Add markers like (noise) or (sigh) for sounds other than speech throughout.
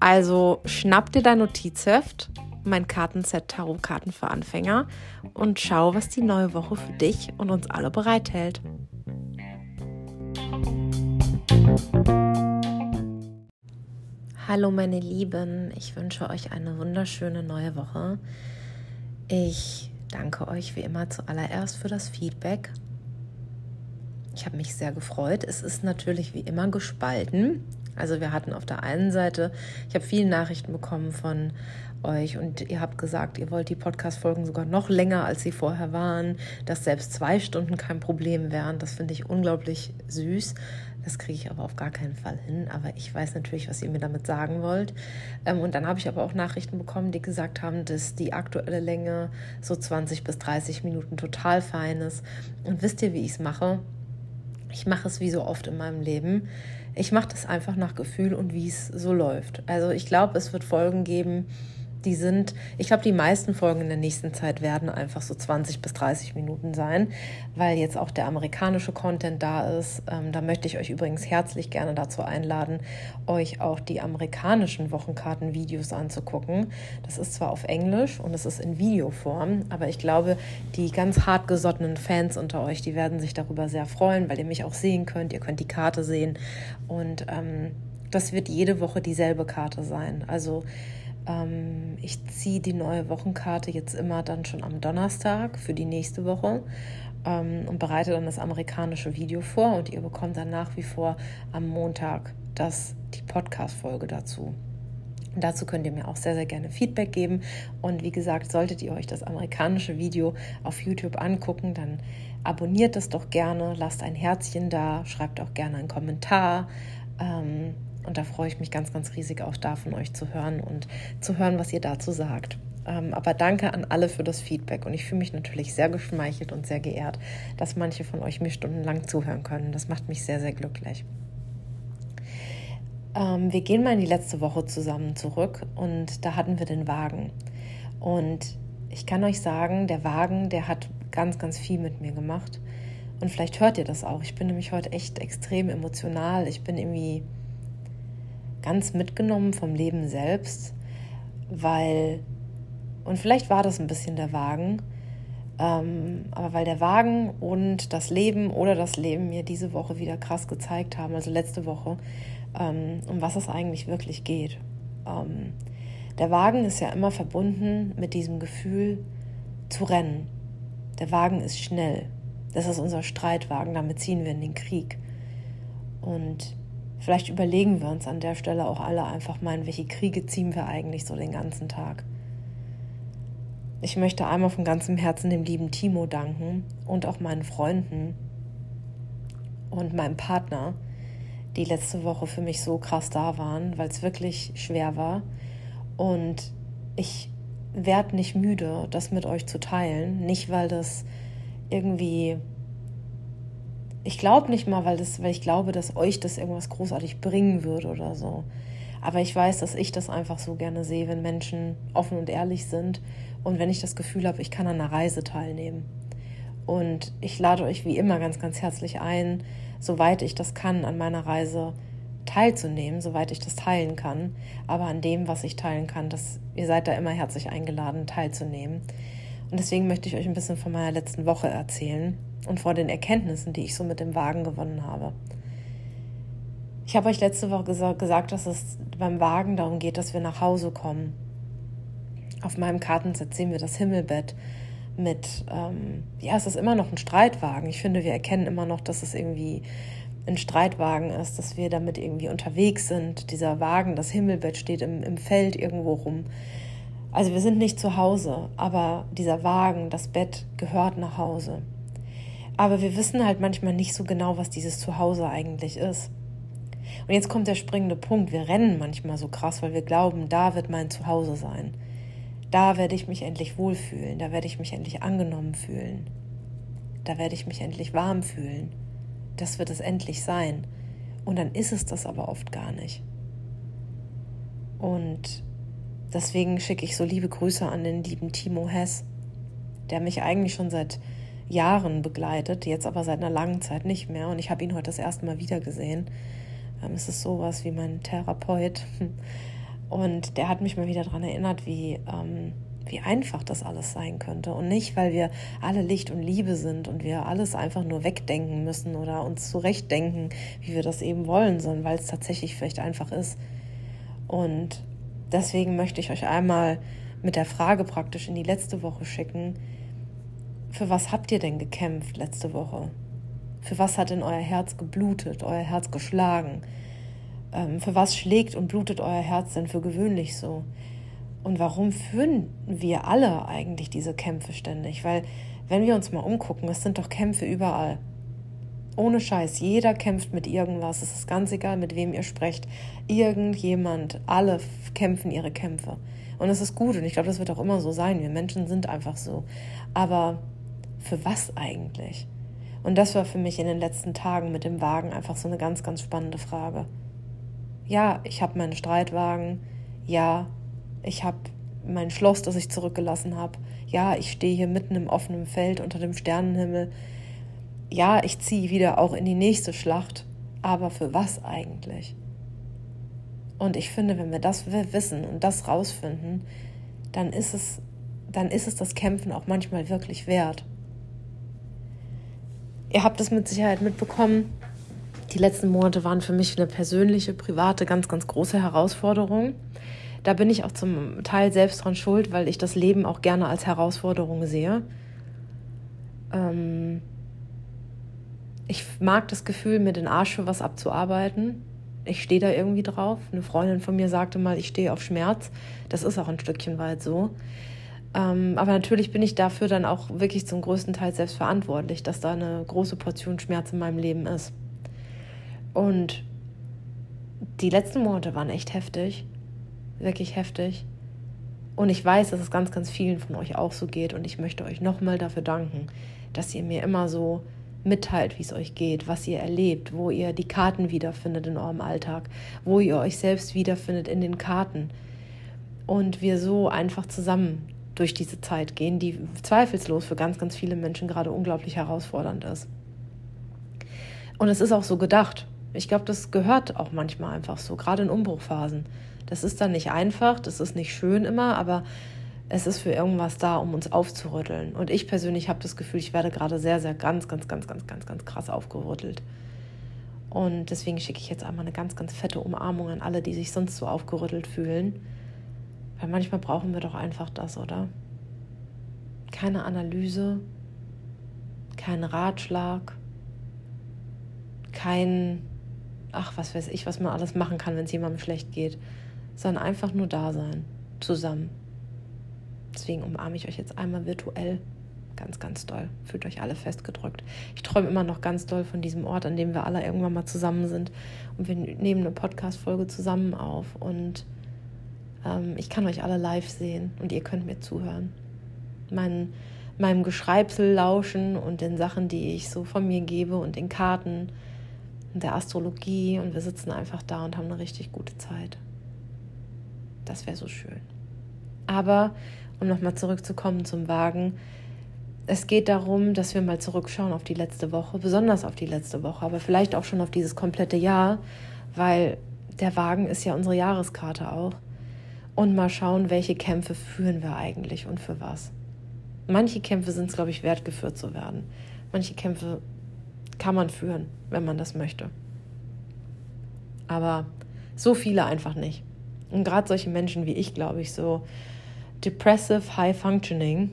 Also schnapp dir dein Notizheft, mein Kartenset Tarotkarten für Anfänger und schau, was die neue Woche für dich und uns alle bereithält. Hallo meine Lieben, ich wünsche euch eine wunderschöne neue Woche. Ich danke euch wie immer zuallererst für das Feedback. Ich habe mich sehr gefreut. Es ist natürlich wie immer gespalten. Also wir hatten auf der einen Seite, ich habe viele Nachrichten bekommen von euch und ihr habt gesagt, ihr wollt die Podcast-Folgen sogar noch länger, als sie vorher waren, dass selbst zwei Stunden kein Problem wären. Das finde ich unglaublich süß. Das kriege ich aber auf gar keinen Fall hin. Aber ich weiß natürlich, was ihr mir damit sagen wollt. Ähm, und dann habe ich aber auch Nachrichten bekommen, die gesagt haben, dass die aktuelle Länge so 20 bis 30 Minuten total fein ist. Und wisst ihr, wie ich es mache? Ich mache es wie so oft in meinem Leben. Ich mache das einfach nach Gefühl und wie es so läuft. Also ich glaube, es wird Folgen geben, die sind, ich glaube, die meisten Folgen in der nächsten Zeit werden einfach so 20 bis 30 Minuten sein, weil jetzt auch der amerikanische Content da ist. Ähm, da möchte ich euch übrigens herzlich gerne dazu einladen, euch auch die amerikanischen Wochenkarten-Videos anzugucken. Das ist zwar auf Englisch und es ist in Videoform, aber ich glaube, die ganz hartgesottenen Fans unter euch, die werden sich darüber sehr freuen, weil ihr mich auch sehen könnt. Ihr könnt die Karte sehen und ähm, das wird jede Woche dieselbe Karte sein. Also ähm, ich ziehe die neue Wochenkarte jetzt immer dann schon am Donnerstag für die nächste Woche ähm, und bereite dann das amerikanische Video vor und ihr bekommt dann nach wie vor am Montag das, die Podcast-Folge dazu. Dazu könnt ihr mir auch sehr, sehr gerne Feedback geben. Und wie gesagt, solltet ihr euch das amerikanische Video auf YouTube angucken, dann abonniert es doch gerne, lasst ein Herzchen da, schreibt auch gerne einen Kommentar. Ähm, und da freue ich mich ganz, ganz riesig auch da von euch zu hören und zu hören, was ihr dazu sagt. Ähm, aber danke an alle für das Feedback und ich fühle mich natürlich sehr geschmeichelt und sehr geehrt, dass manche von euch mir stundenlang zuhören können. Das macht mich sehr, sehr glücklich. Ähm, wir gehen mal in die letzte Woche zusammen zurück und da hatten wir den Wagen. Und ich kann euch sagen, der Wagen, der hat ganz, ganz viel mit mir gemacht. Und vielleicht hört ihr das auch. Ich bin nämlich heute echt extrem emotional. Ich bin irgendwie ganz mitgenommen vom Leben selbst, weil, und vielleicht war das ein bisschen der Wagen, ähm, aber weil der Wagen und das Leben oder das Leben mir diese Woche wieder krass gezeigt haben, also letzte Woche, ähm, um was es eigentlich wirklich geht. Ähm, der Wagen ist ja immer verbunden mit diesem Gefühl zu rennen. Der Wagen ist schnell. Das ist unser Streitwagen, damit ziehen wir in den Krieg. Und Vielleicht überlegen wir uns an der Stelle auch alle einfach mal, in welche Kriege ziehen wir eigentlich so den ganzen Tag. Ich möchte einmal von ganzem Herzen dem lieben Timo danken und auch meinen Freunden und meinem Partner, die letzte Woche für mich so krass da waren, weil es wirklich schwer war. Und ich werde nicht müde, das mit euch zu teilen. Nicht, weil das irgendwie ich glaube nicht mal, weil, das, weil ich glaube, dass euch das irgendwas großartig bringen würde oder so. Aber ich weiß, dass ich das einfach so gerne sehe, wenn Menschen offen und ehrlich sind und wenn ich das Gefühl habe, ich kann an einer Reise teilnehmen. Und ich lade euch wie immer ganz, ganz herzlich ein, soweit ich das kann, an meiner Reise teilzunehmen, soweit ich das teilen kann. Aber an dem, was ich teilen kann, das, ihr seid da immer herzlich eingeladen, teilzunehmen. Und deswegen möchte ich euch ein bisschen von meiner letzten Woche erzählen und vor den Erkenntnissen, die ich so mit dem Wagen gewonnen habe. Ich habe euch letzte Woche gesagt, dass es beim Wagen darum geht, dass wir nach Hause kommen. Auf meinem Kartenset sehen wir das Himmelbett mit, ähm, ja, es ist immer noch ein Streitwagen. Ich finde, wir erkennen immer noch, dass es irgendwie ein Streitwagen ist, dass wir damit irgendwie unterwegs sind. Dieser Wagen, das Himmelbett steht im, im Feld irgendwo rum. Also wir sind nicht zu Hause, aber dieser Wagen, das Bett gehört nach Hause. Aber wir wissen halt manchmal nicht so genau, was dieses Zuhause eigentlich ist. Und jetzt kommt der springende Punkt. Wir rennen manchmal so krass, weil wir glauben, da wird mein Zuhause sein. Da werde ich mich endlich wohlfühlen. Da werde ich mich endlich angenommen fühlen. Da werde ich mich endlich warm fühlen. Das wird es endlich sein. Und dann ist es das aber oft gar nicht. Und deswegen schicke ich so liebe Grüße an den lieben Timo Hess, der mich eigentlich schon seit Jahren begleitet, jetzt aber seit einer langen Zeit nicht mehr. Und ich habe ihn heute das erste Mal wieder gesehen. Ähm, es ist sowas wie mein Therapeut. (laughs) Und der hat mich mal wieder daran erinnert, wie, ähm, wie einfach das alles sein könnte. Und nicht, weil wir alle Licht und Liebe sind und wir alles einfach nur wegdenken müssen oder uns zurechtdenken, wie wir das eben wollen, sondern weil es tatsächlich vielleicht einfach ist. Und deswegen möchte ich euch einmal mit der Frage praktisch in die letzte Woche schicken, für was habt ihr denn gekämpft letzte Woche? Für was hat denn euer Herz geblutet, euer Herz geschlagen? Ähm, für was schlägt und blutet euer Herz denn für gewöhnlich so? Und warum führen wir alle eigentlich diese Kämpfe ständig? Weil, wenn wir uns mal umgucken, es sind doch Kämpfe überall. Ohne Scheiß, jeder kämpft mit irgendwas. Es ist ganz egal, mit wem ihr sprecht. Irgendjemand, alle kämpfen ihre Kämpfe. Und es ist gut und ich glaube, das wird auch immer so sein. Wir Menschen sind einfach so. Aber für was eigentlich? Und das war für mich in den letzten Tagen mit dem Wagen einfach so eine ganz, ganz spannende Frage. Ja, ich habe meinen Streitwagen. Ja, ich habe mein Schloss, das ich zurückgelassen habe. Ja, ich stehe hier mitten im offenen Feld unter dem Sternenhimmel. Ja, ich ziehe wieder auch in die nächste Schlacht. Aber für was eigentlich? Und ich finde, wenn wir das wissen und das rausfinden, dann ist es, dann ist es das Kämpfen auch manchmal wirklich wert. Ihr habt es mit Sicherheit mitbekommen. Die letzten Monate waren für mich eine persönliche, private, ganz, ganz große Herausforderung. Da bin ich auch zum Teil selbst dran schuld, weil ich das Leben auch gerne als Herausforderung sehe. Ähm ich mag das Gefühl, mir den Arsch für was abzuarbeiten. Ich stehe da irgendwie drauf. Eine Freundin von mir sagte mal, ich stehe auf Schmerz. Das ist auch ein Stückchen weit so. Ähm, aber natürlich bin ich dafür dann auch wirklich zum größten Teil selbst verantwortlich, dass da eine große Portion Schmerz in meinem Leben ist. Und die letzten Monate waren echt heftig, wirklich heftig. Und ich weiß, dass es ganz, ganz vielen von euch auch so geht. Und ich möchte euch nochmal dafür danken, dass ihr mir immer so mitteilt, wie es euch geht, was ihr erlebt, wo ihr die Karten wiederfindet in eurem Alltag, wo ihr euch selbst wiederfindet in den Karten. Und wir so einfach zusammen durch diese Zeit gehen, die zweifellos für ganz, ganz viele Menschen gerade unglaublich herausfordernd ist. Und es ist auch so gedacht. Ich glaube, das gehört auch manchmal einfach so, gerade in Umbruchphasen. Das ist dann nicht einfach, das ist nicht schön immer, aber es ist für irgendwas da, um uns aufzurütteln. Und ich persönlich habe das Gefühl, ich werde gerade sehr, sehr ganz, ganz, ganz, ganz, ganz, ganz krass aufgerüttelt. Und deswegen schicke ich jetzt einmal eine ganz, ganz fette Umarmung an alle, die sich sonst so aufgerüttelt fühlen. Weil manchmal brauchen wir doch einfach das, oder? Keine Analyse, kein Ratschlag, kein, ach, was weiß ich, was man alles machen kann, wenn es jemandem schlecht geht, sondern einfach nur da sein, zusammen. Deswegen umarme ich euch jetzt einmal virtuell ganz, ganz doll. Fühlt euch alle festgedrückt. Ich träume immer noch ganz doll von diesem Ort, an dem wir alle irgendwann mal zusammen sind. Und wir nehmen eine Podcast-Folge zusammen auf. Und ich kann euch alle live sehen und ihr könnt mir zuhören. Mein, meinem Geschreibsel lauschen und den Sachen, die ich so von mir gebe und den Karten und der Astrologie. Und wir sitzen einfach da und haben eine richtig gute Zeit. Das wäre so schön. Aber um nochmal zurückzukommen zum Wagen, es geht darum, dass wir mal zurückschauen auf die letzte Woche, besonders auf die letzte Woche, aber vielleicht auch schon auf dieses komplette Jahr, weil der Wagen ist ja unsere Jahreskarte auch und mal schauen, welche Kämpfe führen wir eigentlich und für was. Manche Kämpfe sind es, glaube ich, wert, geführt zu werden. Manche Kämpfe kann man führen, wenn man das möchte. Aber so viele einfach nicht. Und gerade solche Menschen wie ich, glaube ich, so depressive high functioning,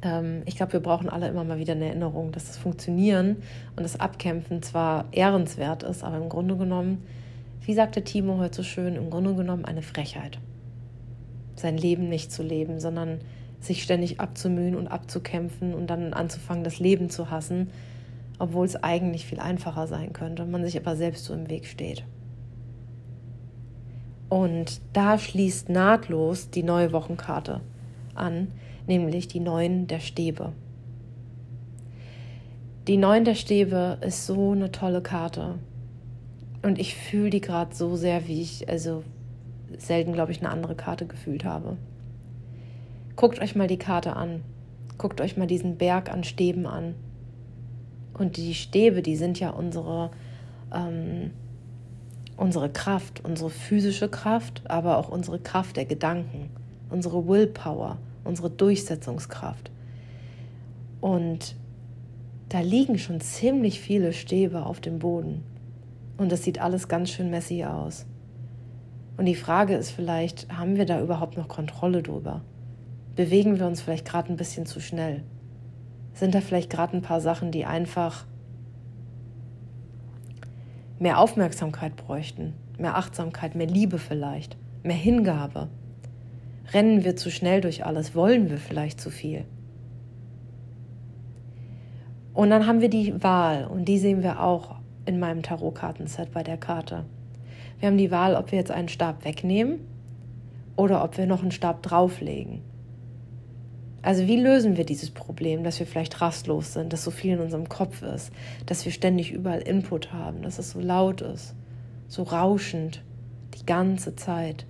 ähm, ich glaube, wir brauchen alle immer mal wieder eine Erinnerung, dass das Funktionieren und das Abkämpfen zwar ehrenswert ist, aber im Grunde genommen wie sagte Timo heute so schön, im Grunde genommen eine Frechheit. Sein Leben nicht zu leben, sondern sich ständig abzumühen und abzukämpfen und dann anzufangen, das Leben zu hassen obwohl es eigentlich viel einfacher sein könnte man sich aber selbst so im Weg steht. Und da schließt nahtlos die neue Wochenkarte an, nämlich die neuen der Stäbe. Die neuen der Stäbe ist so eine tolle Karte. Und ich fühle die gerade so sehr, wie ich also selten, glaube ich, eine andere Karte gefühlt habe. Guckt euch mal die Karte an. Guckt euch mal diesen Berg an Stäben an. Und die Stäbe, die sind ja unsere, ähm, unsere Kraft, unsere physische Kraft, aber auch unsere Kraft der Gedanken, unsere Willpower, unsere Durchsetzungskraft. Und da liegen schon ziemlich viele Stäbe auf dem Boden. Und das sieht alles ganz schön messy aus. Und die Frage ist vielleicht, haben wir da überhaupt noch Kontrolle drüber? Bewegen wir uns vielleicht gerade ein bisschen zu schnell? Sind da vielleicht gerade ein paar Sachen, die einfach mehr Aufmerksamkeit bräuchten, mehr Achtsamkeit, mehr Liebe vielleicht, mehr Hingabe? Rennen wir zu schnell durch alles? Wollen wir vielleicht zu viel? Und dann haben wir die Wahl und die sehen wir auch in meinem Tarotkartenset bei der Karte. Wir haben die Wahl, ob wir jetzt einen Stab wegnehmen oder ob wir noch einen Stab drauflegen. Also wie lösen wir dieses Problem, dass wir vielleicht rastlos sind, dass so viel in unserem Kopf ist, dass wir ständig überall Input haben, dass es so laut ist, so rauschend, die ganze Zeit.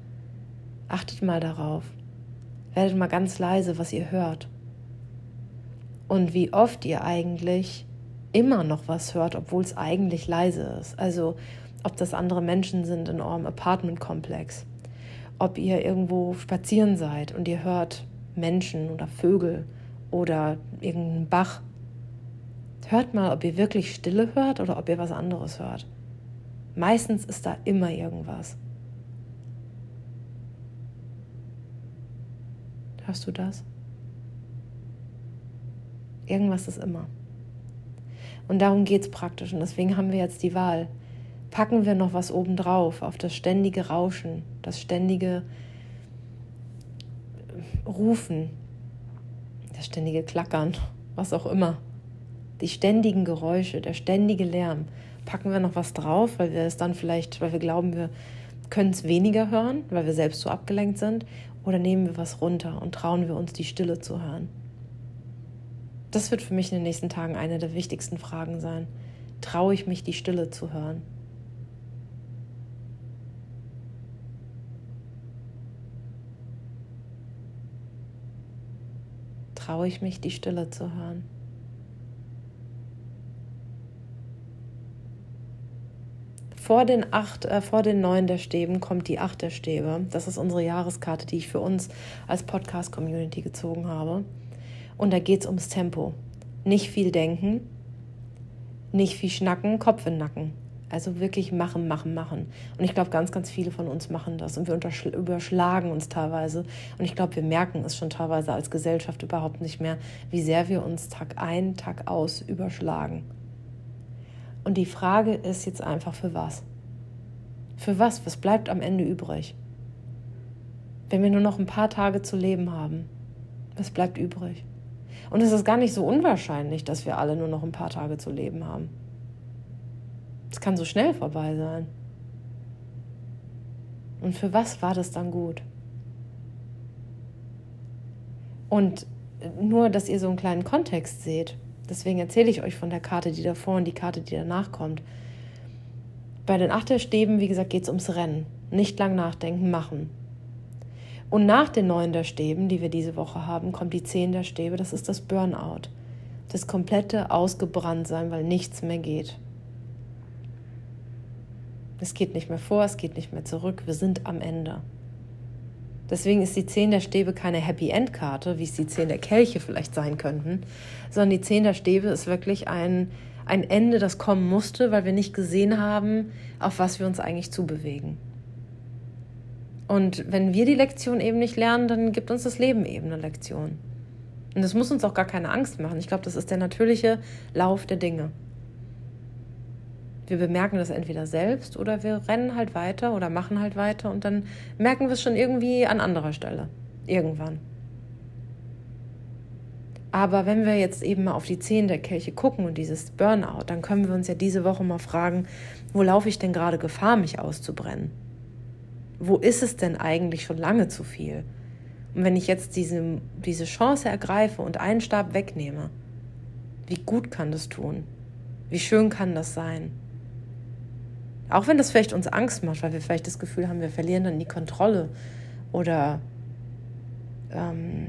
Achtet mal darauf. Werdet mal ganz leise, was ihr hört und wie oft ihr eigentlich immer noch was hört, obwohl es eigentlich leise ist. Also ob das andere Menschen sind in eurem Apartmentkomplex, ob ihr irgendwo spazieren seid und ihr hört Menschen oder Vögel oder irgendeinen Bach. Hört mal, ob ihr wirklich Stille hört oder ob ihr was anderes hört. Meistens ist da immer irgendwas. Hörst du das? Irgendwas ist immer. Und darum geht es praktisch. Und deswegen haben wir jetzt die Wahl. Packen wir noch was obendrauf auf das ständige Rauschen, das ständige Rufen, das ständige Klackern, was auch immer. Die ständigen Geräusche, der ständige Lärm. Packen wir noch was drauf, weil wir es dann vielleicht, weil wir glauben, wir können es weniger hören, weil wir selbst so abgelenkt sind, oder nehmen wir was runter und trauen wir uns, die Stille zu hören. Das wird für mich in den nächsten Tagen eine der wichtigsten Fragen sein. Traue ich mich, die Stille zu hören? Traue ich mich, die Stille zu hören? Vor den, acht, äh, vor den neun der Stäben kommt die acht der Stäbe. Das ist unsere Jahreskarte, die ich für uns als Podcast-Community gezogen habe. Und da geht es ums Tempo. Nicht viel denken, nicht viel schnacken, Kopf in den Nacken. Also wirklich machen, machen, machen. Und ich glaube, ganz, ganz viele von uns machen das. Und wir überschlagen uns teilweise. Und ich glaube, wir merken es schon teilweise als Gesellschaft überhaupt nicht mehr, wie sehr wir uns Tag ein, Tag aus überschlagen. Und die Frage ist jetzt einfach, für was? Für was? Was bleibt am Ende übrig? Wenn wir nur noch ein paar Tage zu leben haben, was bleibt übrig? Und es ist gar nicht so unwahrscheinlich, dass wir alle nur noch ein paar Tage zu leben haben. Es kann so schnell vorbei sein. Und für was war das dann gut? Und nur, dass ihr so einen kleinen Kontext seht. Deswegen erzähle ich euch von der Karte, die davor und die Karte, die danach kommt. Bei den Achterstäben, wie gesagt, geht es ums Rennen. Nicht lang nachdenken, machen. Und nach den neun der Stäben, die wir diese Woche haben, kommt die zehn der Stäbe, das ist das Burnout. Das komplette Ausgebranntsein, weil nichts mehr geht. Es geht nicht mehr vor, es geht nicht mehr zurück, wir sind am Ende. Deswegen ist die Zehn der Stäbe keine Happy End Karte, wie es die Zehn der Kelche vielleicht sein könnten, sondern die Zehn der Stäbe ist wirklich ein, ein Ende, das kommen musste, weil wir nicht gesehen haben, auf was wir uns eigentlich zubewegen. Und wenn wir die Lektion eben nicht lernen, dann gibt uns das Leben eben eine Lektion. Und das muss uns auch gar keine Angst machen. Ich glaube, das ist der natürliche Lauf der Dinge. Wir bemerken das entweder selbst oder wir rennen halt weiter oder machen halt weiter und dann merken wir es schon irgendwie an anderer Stelle. Irgendwann. Aber wenn wir jetzt eben mal auf die Zehen der Kelche gucken und dieses Burnout, dann können wir uns ja diese Woche mal fragen, wo laufe ich denn gerade Gefahr, mich auszubrennen? Wo ist es denn eigentlich schon lange zu viel? Und wenn ich jetzt diese, diese Chance ergreife und einen Stab wegnehme, wie gut kann das tun? Wie schön kann das sein? Auch wenn das vielleicht uns Angst macht, weil wir vielleicht das Gefühl haben, wir verlieren dann die Kontrolle oder ähm,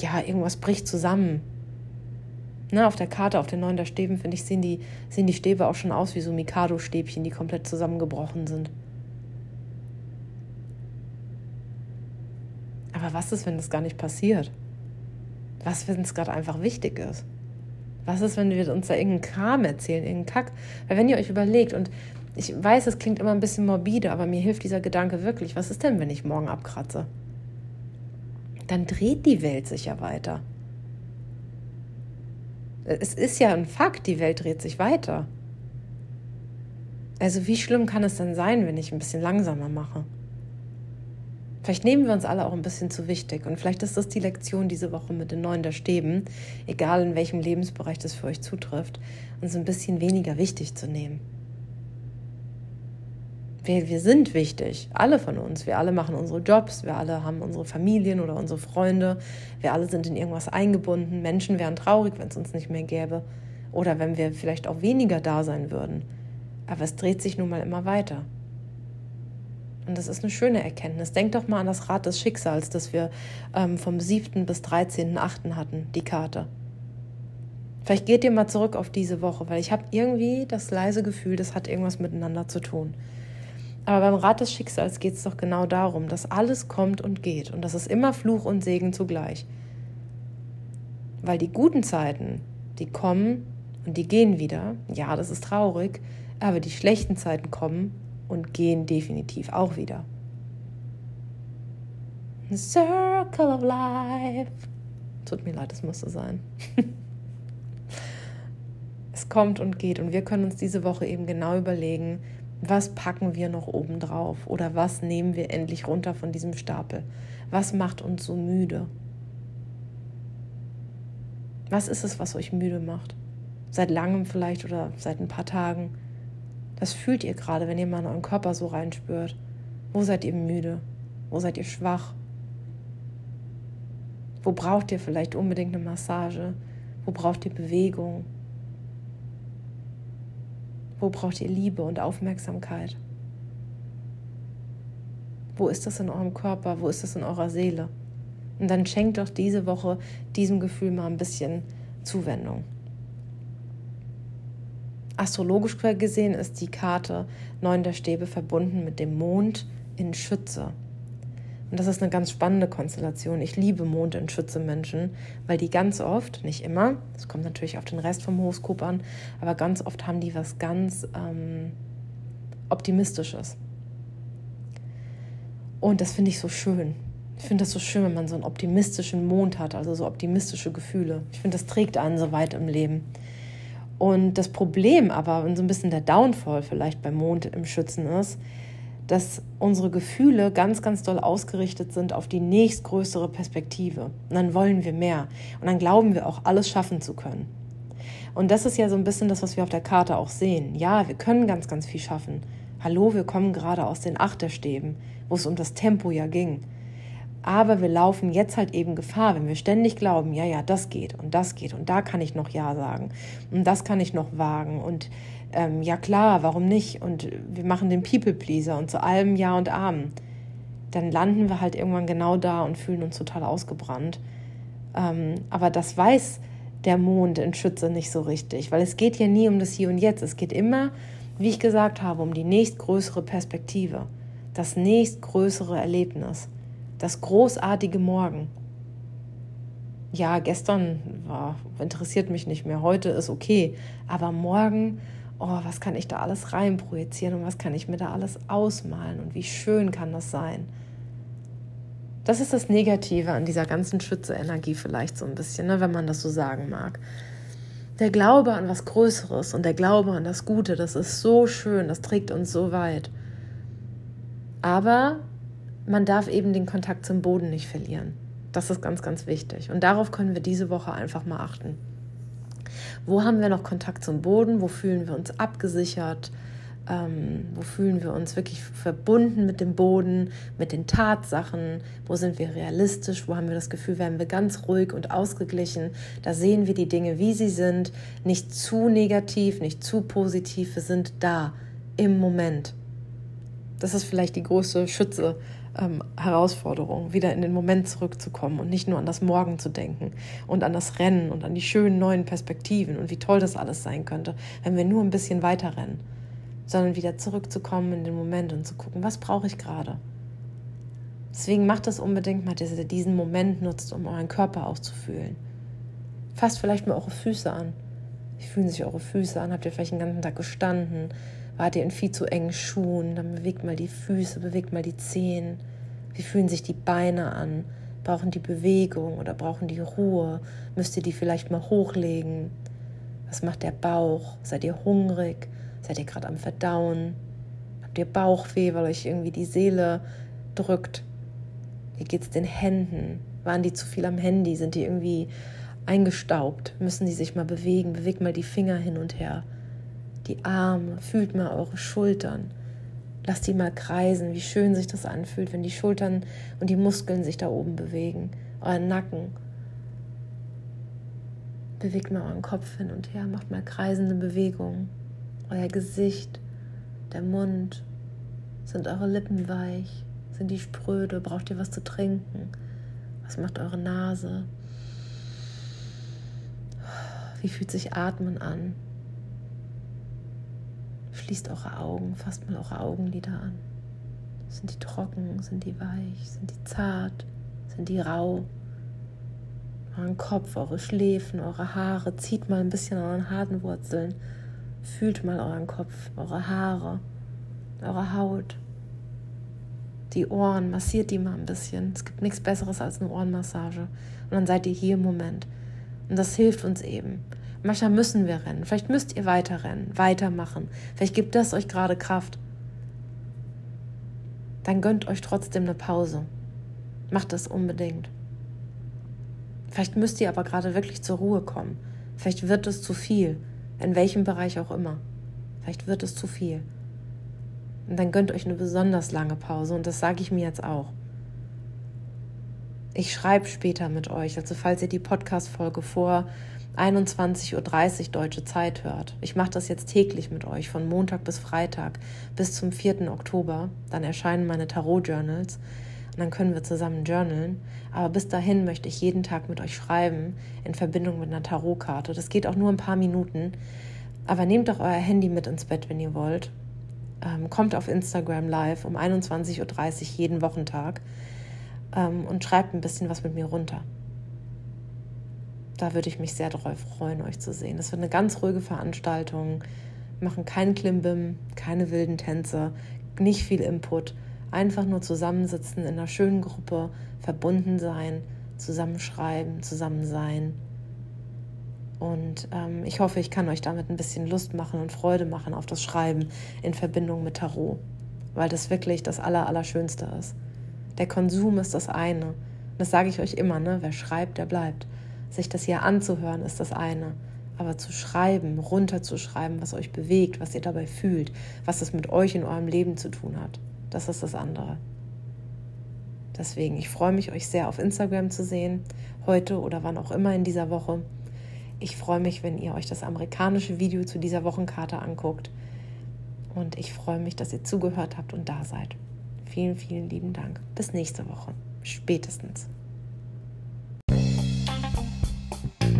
ja, irgendwas bricht zusammen. Ne, auf der Karte, auf den neuen der Stäben, finde ich, sehen die, sehen die Stäbe auch schon aus wie so Mikado-Stäbchen, die komplett zusammengebrochen sind. Aber was ist, wenn das gar nicht passiert? Was, wenn es gerade einfach wichtig ist? Was ist, wenn wir uns da irgendeinen Kram erzählen, irgendeinen Kack? Weil wenn ihr euch überlegt, und ich weiß, es klingt immer ein bisschen morbide, aber mir hilft dieser Gedanke wirklich, was ist denn, wenn ich morgen abkratze? Dann dreht die Welt sich ja weiter. Es ist ja ein Fakt, die Welt dreht sich weiter. Also wie schlimm kann es denn sein, wenn ich ein bisschen langsamer mache? Vielleicht nehmen wir uns alle auch ein bisschen zu wichtig und vielleicht ist das die Lektion diese Woche mit den neuen der Stäben, egal in welchem Lebensbereich das für euch zutrifft, uns ein bisschen weniger wichtig zu nehmen. Wir, wir sind wichtig, alle von uns. Wir alle machen unsere Jobs, wir alle haben unsere Familien oder unsere Freunde, wir alle sind in irgendwas eingebunden. Menschen wären traurig, wenn es uns nicht mehr gäbe oder wenn wir vielleicht auch weniger da sein würden. Aber es dreht sich nun mal immer weiter. Und das ist eine schöne Erkenntnis. Denk doch mal an das Rad des Schicksals, das wir ähm, vom 7. bis 13.8. hatten, die Karte. Vielleicht geht ihr mal zurück auf diese Woche, weil ich habe irgendwie das leise Gefühl, das hat irgendwas miteinander zu tun. Aber beim Rad des Schicksals geht es doch genau darum, dass alles kommt und geht und das ist immer Fluch und Segen zugleich. Weil die guten Zeiten, die kommen und die gehen wieder. Ja, das ist traurig, aber die schlechten Zeiten kommen und gehen definitiv auch wieder. The circle of life. Tut mir leid, es musste sein. (laughs) es kommt und geht und wir können uns diese Woche eben genau überlegen, was packen wir noch oben drauf oder was nehmen wir endlich runter von diesem Stapel? Was macht uns so müde? Was ist es, was euch müde macht? Seit langem vielleicht oder seit ein paar Tagen? Das fühlt ihr gerade, wenn ihr mal in euren Körper so reinspürt. Wo seid ihr müde? Wo seid ihr schwach? Wo braucht ihr vielleicht unbedingt eine Massage? Wo braucht ihr Bewegung? Wo braucht ihr Liebe und Aufmerksamkeit? Wo ist das in eurem Körper? Wo ist das in eurer Seele? Und dann schenkt doch diese Woche diesem Gefühl mal ein bisschen Zuwendung. Astrologisch gesehen ist die Karte Neun der Stäbe verbunden mit dem Mond in Schütze. Und das ist eine ganz spannende Konstellation. Ich liebe Mond in Schütze Menschen, weil die ganz oft, nicht immer, es kommt natürlich auf den Rest vom Horoskop an, aber ganz oft haben die was ganz ähm, Optimistisches. Und das finde ich so schön. Ich finde das so schön, wenn man so einen optimistischen Mond hat, also so optimistische Gefühle. Ich finde, das trägt einen so weit im Leben. Und das Problem aber, und so ein bisschen der Downfall vielleicht beim Mond im Schützen ist, dass unsere Gefühle ganz, ganz doll ausgerichtet sind auf die nächstgrößere Perspektive. Und dann wollen wir mehr. Und dann glauben wir auch, alles schaffen zu können. Und das ist ja so ein bisschen das, was wir auf der Karte auch sehen. Ja, wir können ganz, ganz viel schaffen. Hallo, wir kommen gerade aus den Achterstäben, wo es um das Tempo ja ging. Aber wir laufen jetzt halt eben Gefahr, wenn wir ständig glauben, ja, ja, das geht und das geht und da kann ich noch Ja sagen und das kann ich noch wagen und ähm, ja klar, warum nicht? Und wir machen den People-Pleaser und zu allem Ja und Amen. Dann landen wir halt irgendwann genau da und fühlen uns total ausgebrannt. Ähm, aber das weiß der Mond in Schütze nicht so richtig, weil es geht ja nie um das Hier und Jetzt. Es geht immer, wie ich gesagt habe, um die nächstgrößere Perspektive, das nächstgrößere Erlebnis das großartige Morgen. Ja, gestern war, interessiert mich nicht mehr, heute ist okay, aber morgen, oh, was kann ich da alles reinprojizieren und was kann ich mir da alles ausmalen und wie schön kann das sein? Das ist das Negative an dieser ganzen Schütze-Energie vielleicht so ein bisschen, ne, wenn man das so sagen mag. Der Glaube an was Größeres und der Glaube an das Gute, das ist so schön, das trägt uns so weit. Aber man darf eben den Kontakt zum Boden nicht verlieren. Das ist ganz, ganz wichtig. Und darauf können wir diese Woche einfach mal achten. Wo haben wir noch Kontakt zum Boden? Wo fühlen wir uns abgesichert? Ähm, wo fühlen wir uns wirklich verbunden mit dem Boden, mit den Tatsachen? Wo sind wir realistisch? Wo haben wir das Gefühl, werden wir ganz ruhig und ausgeglichen? Da sehen wir die Dinge, wie sie sind, nicht zu negativ, nicht zu positiv. Wir sind da im Moment. Das ist vielleicht die große Schütze ähm, Herausforderung, wieder in den Moment zurückzukommen und nicht nur an das Morgen zu denken und an das Rennen und an die schönen neuen Perspektiven und wie toll das alles sein könnte, wenn wir nur ein bisschen weiter rennen, sondern wieder zurückzukommen in den Moment und zu gucken, was brauche ich gerade. Deswegen macht es unbedingt mal, dass ihr diesen Moment nutzt, um euren Körper auszufühlen. Fasst vielleicht mal eure Füße an. Wie fühlen sich eure Füße an? Habt ihr vielleicht den ganzen Tag gestanden? Wart ihr in viel zu engen Schuhen? Dann bewegt mal die Füße, bewegt mal die Zehen. Wie fühlen sich die Beine an? Brauchen die Bewegung oder brauchen die Ruhe? Müsst ihr die vielleicht mal hochlegen? Was macht der Bauch? Seid ihr hungrig? Seid ihr gerade am Verdauen? Habt ihr Bauchweh, weil euch irgendwie die Seele drückt? Wie geht's den Händen? Waren die zu viel am Handy? Sind die irgendwie eingestaubt? Müssen die sich mal bewegen? Bewegt mal die Finger hin und her die Arme, fühlt mal eure Schultern. Lasst die mal kreisen, wie schön sich das anfühlt, wenn die Schultern und die Muskeln sich da oben bewegen. Euren Nacken. Bewegt mal euren Kopf hin und her, macht mal kreisende Bewegungen. Euer Gesicht, der Mund. Sind eure Lippen weich? Sind die spröde? Braucht ihr was zu trinken? Was macht eure Nase? Wie fühlt sich Atmen an? Schließt eure Augen, fasst mal eure Augenlider an. Sind die trocken? Sind die weich? Sind die zart? Sind die rau? Euren Kopf, eure Schläfen, eure Haare. Zieht mal ein bisschen an euren Hadenwurzeln. Fühlt mal euren Kopf, eure Haare, eure Haut. Die Ohren, massiert die mal ein bisschen. Es gibt nichts Besseres als eine Ohrenmassage. Und dann seid ihr hier im Moment. Und das hilft uns eben. Manchmal müssen wir rennen. Vielleicht müsst ihr weiter rennen, weitermachen. Vielleicht gibt das euch gerade Kraft. Dann gönnt euch trotzdem eine Pause. Macht das unbedingt. Vielleicht müsst ihr aber gerade wirklich zur Ruhe kommen. Vielleicht wird es zu viel, in welchem Bereich auch immer. Vielleicht wird es zu viel. Und dann gönnt euch eine besonders lange Pause und das sage ich mir jetzt auch. Ich schreibe später mit euch, also falls ihr die Podcast-Folge vor 21.30 Uhr deutsche Zeit hört. Ich mache das jetzt täglich mit euch, von Montag bis Freitag bis zum 4. Oktober. Dann erscheinen meine Tarot-Journals und dann können wir zusammen journalen. Aber bis dahin möchte ich jeden Tag mit euch schreiben in Verbindung mit einer Tarotkarte. Das geht auch nur ein paar Minuten. Aber nehmt doch euer Handy mit ins Bett, wenn ihr wollt. Ähm, kommt auf Instagram live um 21.30 Uhr jeden Wochentag ähm, und schreibt ein bisschen was mit mir runter da würde ich mich sehr darauf freuen, euch zu sehen. Das wird eine ganz ruhige Veranstaltung. Wir machen keinen Klimbim, keine wilden Tänze, nicht viel Input. Einfach nur zusammensitzen in einer schönen Gruppe, verbunden sein, zusammenschreiben, zusammen sein. Und ähm, ich hoffe, ich kann euch damit ein bisschen Lust machen und Freude machen auf das Schreiben in Verbindung mit Tarot, weil das wirklich das Aller, Allerschönste ist. Der Konsum ist das eine. Das sage ich euch immer, ne? Wer schreibt, der bleibt. Sich das hier anzuhören ist das eine. Aber zu schreiben, runterzuschreiben, was euch bewegt, was ihr dabei fühlt, was es mit euch in eurem Leben zu tun hat, das ist das andere. Deswegen, ich freue mich, euch sehr auf Instagram zu sehen, heute oder wann auch immer in dieser Woche. Ich freue mich, wenn ihr euch das amerikanische Video zu dieser Wochenkarte anguckt. Und ich freue mich, dass ihr zugehört habt und da seid. Vielen, vielen lieben Dank. Bis nächste Woche. Spätestens.